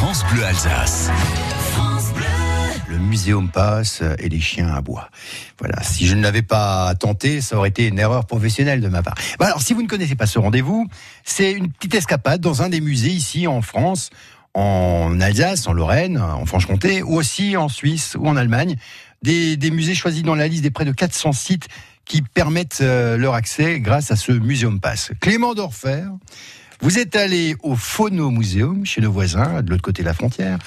France Bleu Alsace. Le muséum passe et les chiens à bois. Voilà. Si je ne l'avais pas tenté, ça aurait été une erreur professionnelle de ma part. Alors, si vous ne connaissez pas ce rendez-vous, c'est une petite escapade dans un des musées ici en France, en Alsace, en Lorraine, en Franche-Comté, ou aussi en Suisse ou en Allemagne. Des, des musées choisis dans la liste des près de 400 sites qui permettent euh, leur accès grâce à ce Muséum Pass. Clément Dorfer, vous êtes allé au Phono Museum, chez nos voisins, de l'autre côté de la frontière,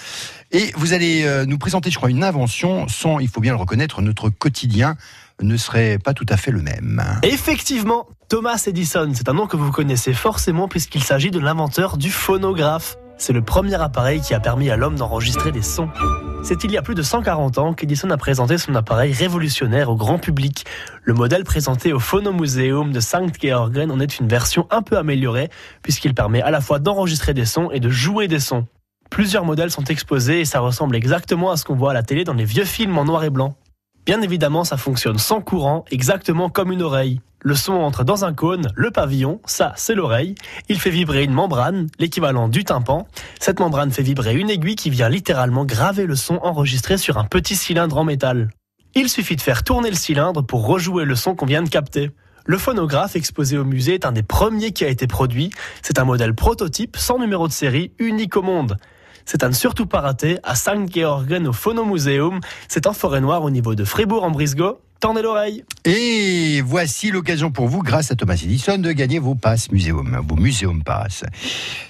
et vous allez euh, nous présenter, je crois, une invention sans, il faut bien le reconnaître, notre quotidien ne serait pas tout à fait le même. Effectivement, Thomas Edison, c'est un nom que vous connaissez forcément puisqu'il s'agit de l'inventeur du phonographe. C'est le premier appareil qui a permis à l'homme d'enregistrer des sons. C'est il y a plus de 140 ans qu'Edison a présenté son appareil révolutionnaire au grand public. Le modèle présenté au Phonomuseum de St. Georgen en est une version un peu améliorée puisqu'il permet à la fois d'enregistrer des sons et de jouer des sons. Plusieurs modèles sont exposés et ça ressemble exactement à ce qu'on voit à la télé dans les vieux films en noir et blanc. Bien évidemment, ça fonctionne sans courant, exactement comme une oreille. Le son entre dans un cône, le pavillon, ça c'est l'oreille. Il fait vibrer une membrane, l'équivalent du tympan. Cette membrane fait vibrer une aiguille qui vient littéralement graver le son enregistré sur un petit cylindre en métal. Il suffit de faire tourner le cylindre pour rejouer le son qu'on vient de capter. Le phonographe exposé au musée est un des premiers qui a été produit. C'est un modèle prototype sans numéro de série, unique au monde. C'est à ne surtout pas rater à St. Georgen au Phonomuseum. C'est en forêt noire au niveau de Fribourg en Brisgau. Tendez l'oreille. Et voici l'occasion pour vous, grâce à Thomas Edison, de gagner vos passes muséum, vos muséum passes.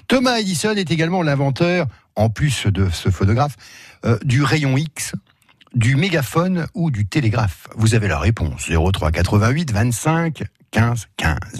Thomas Edison est également l'inventeur, en plus de ce phonographe, euh, du rayon X, du mégaphone ou du télégraphe. Vous avez la réponse 03 88 25 15 15.